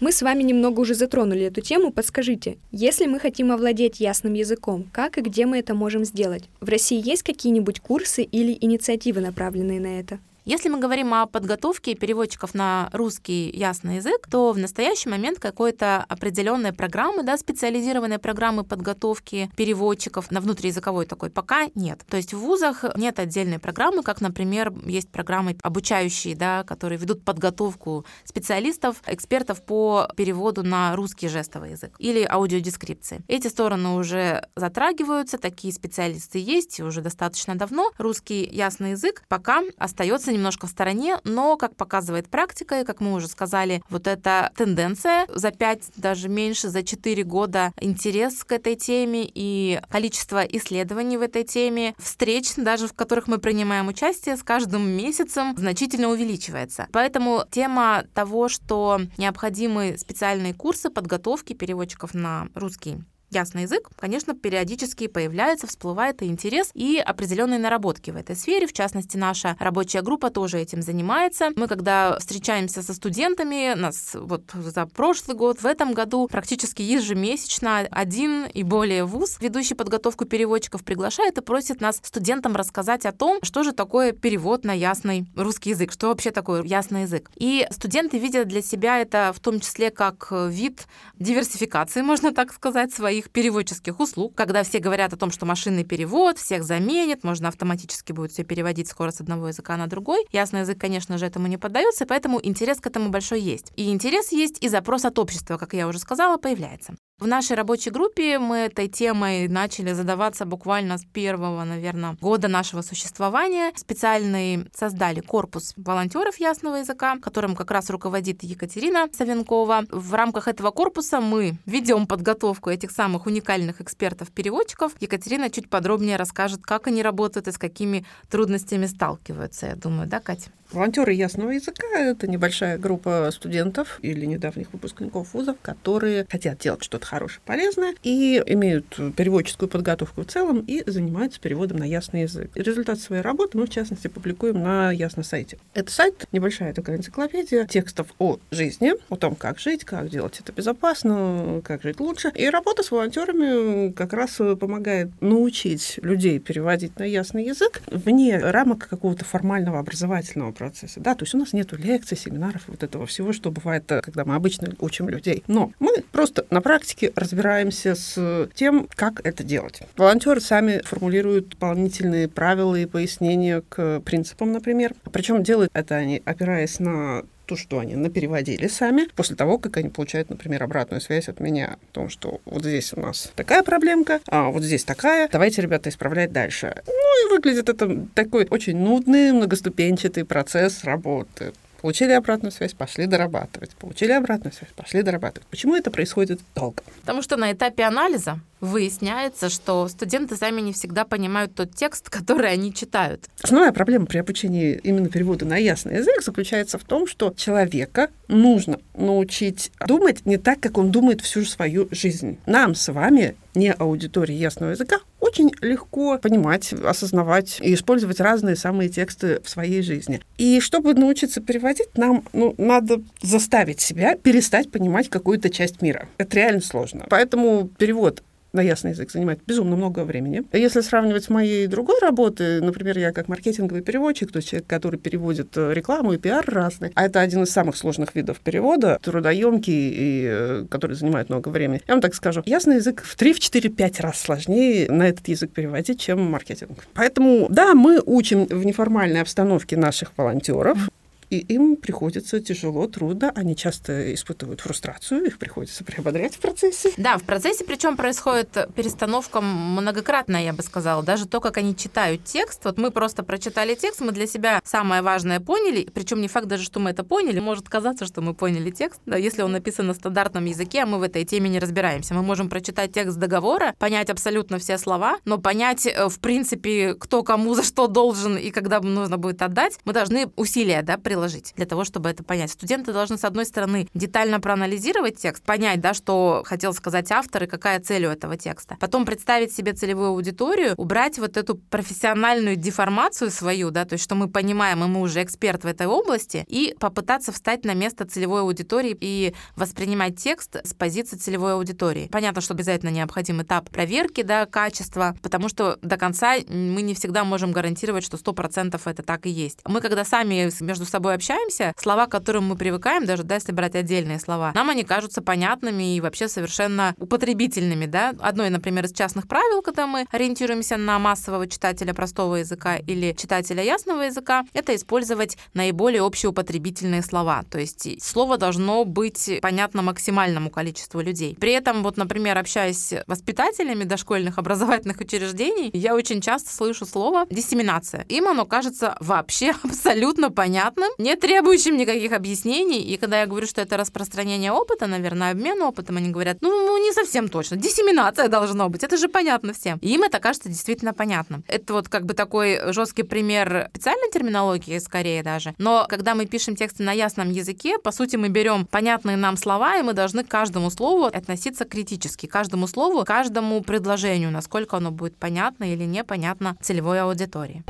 Мы с вами немного уже затронули эту тему. Подскажите, если мы хотим овладеть ясным языком, как и где мы это можем сделать? В России есть какие-нибудь курсы или инициативы, направленные на это? Если мы говорим о подготовке переводчиков на русский ясный язык, то в настоящий момент какой-то определенной программы, да, специализированной программы подготовки переводчиков на внутриязыковой такой пока нет. То есть в вузах нет отдельной программы, как, например, есть программы обучающие, да, которые ведут подготовку специалистов, экспертов по переводу на русский жестовый язык или аудиодескрипции. Эти стороны уже затрагиваются, такие специалисты есть уже достаточно давно. Русский ясный язык пока остается находится немножко в стороне, но, как показывает практика, и как мы уже сказали, вот эта тенденция за 5, даже меньше, за 4 года интерес к этой теме и количество исследований в этой теме, встреч, даже в которых мы принимаем участие, с каждым месяцем значительно увеличивается. Поэтому тема того, что необходимы специальные курсы подготовки переводчиков на русский ясный язык, конечно, периодически появляется, всплывает и интерес, и определенные наработки в этой сфере. В частности, наша рабочая группа тоже этим занимается. Мы, когда встречаемся со студентами, нас вот за прошлый год, в этом году практически ежемесячно один и более вуз, ведущий подготовку переводчиков, приглашает и просит нас, студентам, рассказать о том, что же такое перевод на ясный русский язык, что вообще такое ясный язык. И студенты видят для себя это в том числе как вид диверсификации, можно так сказать, своих своих переводческих услуг, когда все говорят о том, что машинный перевод всех заменит, можно автоматически будет все переводить скоро с одного языка на другой. Ясный язык, конечно же, этому не поддается, поэтому интерес к этому большой есть. И интерес есть, и запрос от общества, как я уже сказала, появляется. В нашей рабочей группе мы этой темой начали задаваться буквально с первого, наверное, года нашего существования. Специальный создали корпус волонтеров ясного языка, которым как раз руководит Екатерина Савенкова. В рамках этого корпуса мы ведем подготовку этих самых уникальных экспертов-переводчиков. Екатерина чуть подробнее расскажет, как они работают и с какими трудностями сталкиваются, я думаю, да, Катя? Волонтеры ясного языка — это небольшая группа студентов или недавних выпускников вузов, которые хотят делать что-то хорошее, полезное и имеют переводческую подготовку в целом и занимаются переводом на ясный язык. Результат своей работы мы, в частности, публикуем на Ясно сайте. Это сайт, небольшая такая энциклопедия текстов о жизни, о том, как жить, как делать это безопасно, как жить лучше. И работа с волонтерами как раз помогает научить людей переводить на ясный язык вне рамок какого-то формального образовательного процесса. Да, то есть у нас нет лекций, семинаров, вот этого всего, что бывает, э, когда мы обычно учим людей. Но мы просто на практике разбираемся с тем, как это делать. Волонтеры сами формулируют дополнительные правила и пояснения к принципам, например. Причем делают это они, опираясь на то, что они напереводили сами, после того, как они получают, например, обратную связь от меня о том, что вот здесь у нас такая проблемка, а вот здесь такая, давайте, ребята, исправлять дальше. Ну и выглядит это такой очень нудный, многоступенчатый процесс работы Получили обратную связь, пошли дорабатывать. Получили обратную связь, пошли дорабатывать. Почему это происходит долго? Потому что на этапе анализа выясняется, что студенты сами не всегда понимают тот текст, который они читают. Основная проблема при обучении именно перевода на ясный язык заключается в том, что человека нужно научить думать не так, как он думает всю свою жизнь. Нам с вами, не аудитории ясного языка, очень легко понимать, осознавать и использовать разные самые тексты в своей жизни. И чтобы научиться переводить, нам ну, надо заставить себя перестать понимать какую-то часть мира. Это реально сложно. Поэтому перевод на ясный язык занимает безумно много времени. Если сравнивать с моей другой работой, например, я как маркетинговый переводчик, то есть человек, который переводит э, рекламу и пиар разный, а это один из самых сложных видов перевода, трудоемкий и э, который занимает много времени. Я вам так скажу, ясный язык в 3, в 4, 5 раз сложнее на этот язык переводить, чем маркетинг. Поэтому, да, мы учим в неформальной обстановке наших волонтеров, и им приходится тяжело, трудно, они часто испытывают фрустрацию, их приходится приободрять в процессе. Да, в процессе причем происходит перестановка многократно, я бы сказала, даже то, как они читают текст. Вот мы просто прочитали текст, мы для себя самое важное поняли, причем не факт даже, что мы это поняли, может казаться, что мы поняли текст, да, если он написан на стандартном языке, а мы в этой теме не разбираемся. Мы можем прочитать текст договора, понять абсолютно все слова, но понять, э, в принципе, кто кому за что должен и когда нужно будет отдать, мы должны усилия да, приложить приложить для того, чтобы это понять. Студенты должны, с одной стороны, детально проанализировать текст, понять, да, что хотел сказать автор и какая цель у этого текста. Потом представить себе целевую аудиторию, убрать вот эту профессиональную деформацию свою, да, то есть что мы понимаем, и мы уже эксперт в этой области, и попытаться встать на место целевой аудитории и воспринимать текст с позиции целевой аудитории. Понятно, что обязательно необходим этап проверки, да, качества, потому что до конца мы не всегда можем гарантировать, что 100% это так и есть. Мы, когда сами между собой собой общаемся, слова, к которым мы привыкаем, даже да, если брать отдельные слова, нам они кажутся понятными и вообще совершенно употребительными. Да? Одно, например, из частных правил, когда мы ориентируемся на массового читателя простого языка или читателя ясного языка, это использовать наиболее общеупотребительные слова. То есть слово должно быть понятно максимальному количеству людей. При этом, вот, например, общаясь с воспитателями дошкольных образовательных учреждений, я очень часто слышу слово диссеминация. Им оно кажется вообще абсолютно понятным, не требующим никаких объяснений. И когда я говорю, что это распространение опыта, наверное, обмен опытом, они говорят, ну, ну, не совсем точно. Диссеминация должно быть. Это же понятно всем. И им это кажется действительно понятным. Это вот как бы такой жесткий пример специальной терминологии, скорее даже. Но когда мы пишем тексты на ясном языке, по сути, мы берем понятные нам слова, и мы должны к каждому слову относиться критически. Каждому слову, каждому предложению, насколько оно будет понятно или непонятно целевой аудитории.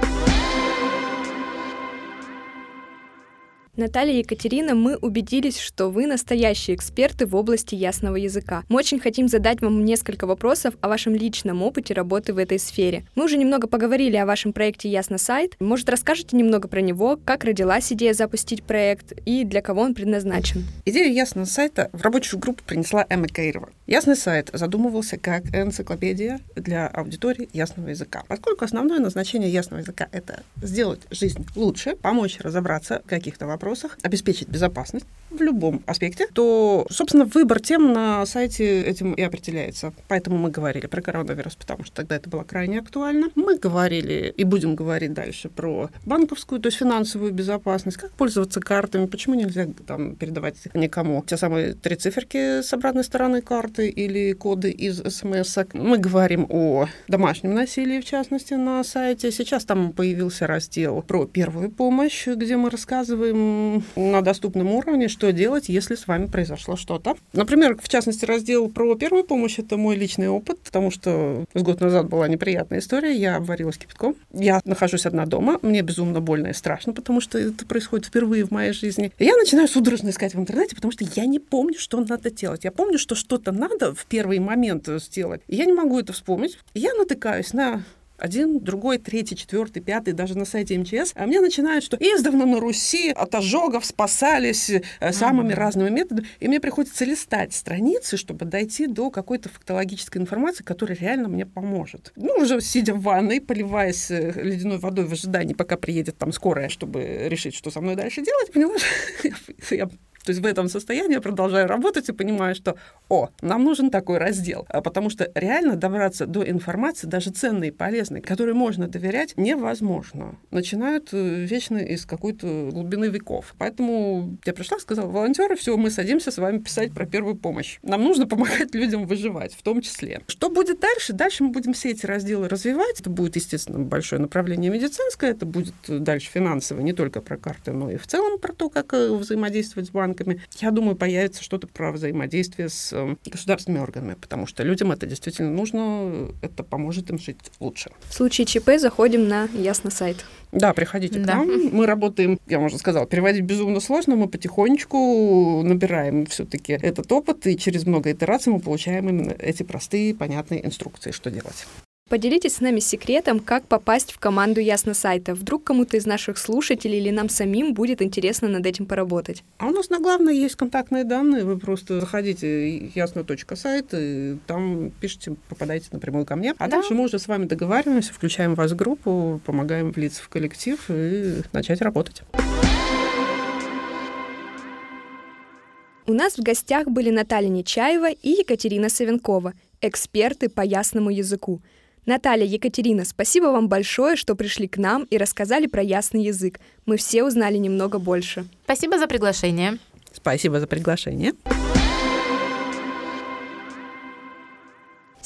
Наталья и Екатерина, мы убедились, что вы настоящие эксперты в области ясного языка. Мы очень хотим задать вам несколько вопросов о вашем личном опыте работы в этой сфере. Мы уже немного поговорили о вашем проекте «Ясно сайт». Может, расскажете немного про него, как родилась идея запустить проект и для кого он предназначен? Идею «Ясно сайта» в рабочую группу принесла Эмма Кейрова. «Ясный сайт» задумывался как энциклопедия для аудитории ясного языка. Поскольку основное назначение ясного языка — это сделать жизнь лучше, помочь разобраться в каких-то вопросах, вопросах, обеспечить безопасность в любом аспекте, то, собственно, выбор тем на сайте этим и определяется. Поэтому мы говорили про коронавирус, потому что тогда это было крайне актуально. Мы говорили и будем говорить дальше про банковскую, то есть финансовую безопасность, как пользоваться картами, почему нельзя там передавать никому те самые три циферки с обратной стороны карты или коды из смс. -ок. Мы говорим о домашнем насилии, в частности, на сайте. Сейчас там появился раздел про первую помощь, где мы рассказываем на доступном уровне, что делать, если с вами произошло что-то. Например, в частности, раздел про первую помощь — это мой личный опыт, потому что с год назад была неприятная история, я обварилась кипятком. Я нахожусь одна дома, мне безумно больно и страшно, потому что это происходит впервые в моей жизни. Я начинаю судорожно искать в интернете, потому что я не помню, что надо делать. Я помню, что что-то надо в первый момент сделать, и я не могу это вспомнить. И я натыкаюсь на один, другой, третий, четвертый, пятый, даже на сайте МЧС, а мне начинают, что издавна на Руси от ожогов спасались э, самыми mm-hmm. разными методами, и мне приходится листать страницы, чтобы дойти до какой-то фактологической информации, которая реально мне поможет. Ну, уже сидя в ванной, поливаясь э, ледяной водой в ожидании, пока приедет там скорая, чтобы решить, что со мной дальше делать, понимаешь, я то есть в этом состоянии я продолжаю работать и понимаю, что, о, нам нужен такой раздел. А потому что реально добраться до информации, даже ценной и полезной, которой можно доверять, невозможно. Начинают э, вечно из какой-то глубины веков. Поэтому я пришла, сказала, волонтеры, все, мы садимся с вами писать про первую помощь. Нам нужно помогать людям выживать, в том числе. Что будет дальше? Дальше мы будем все эти разделы развивать. Это будет, естественно, большое направление медицинское, это будет дальше финансовое, не только про карты, но и в целом про то, как э, взаимодействовать с банками. Я думаю, появится что-то про взаимодействие с э, государственными органами, потому что людям это действительно нужно, это поможет им жить лучше. В случае ЧП заходим на Ясно сайт. Да, приходите да. к нам. Мы работаем, я уже сказала, переводить безумно сложно, мы потихонечку набираем все-таки этот опыт, и через много итераций мы получаем именно эти простые, понятные инструкции, что делать. Поделитесь с нами секретом, как попасть в команду Ясно сайта. Вдруг кому-то из наших слушателей или нам самим будет интересно над этим поработать. А у нас на главное есть контактные данные. Вы просто заходите ясно.сайт, и там пишите, попадаете напрямую ко мне. А да. дальше мы уже с вами договариваемся, включаем вас в группу, помогаем влиться в коллектив и начать работать. У нас в гостях были Наталья Нечаева и Екатерина Савенкова, эксперты по ясному языку. Наталья, Екатерина, спасибо вам большое, что пришли к нам и рассказали про ясный язык. Мы все узнали немного больше. Спасибо за приглашение. Спасибо за приглашение.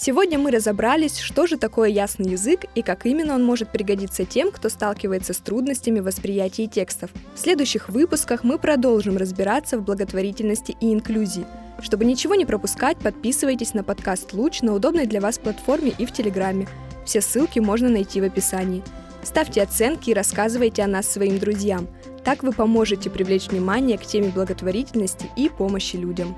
Сегодня мы разобрались, что же такое ясный язык и как именно он может пригодиться тем, кто сталкивается с трудностями восприятия текстов. В следующих выпусках мы продолжим разбираться в благотворительности и инклюзии – чтобы ничего не пропускать, подписывайтесь на подкаст «Луч» на удобной для вас платформе и в Телеграме. Все ссылки можно найти в описании. Ставьте оценки и рассказывайте о нас своим друзьям. Так вы поможете привлечь внимание к теме благотворительности и помощи людям.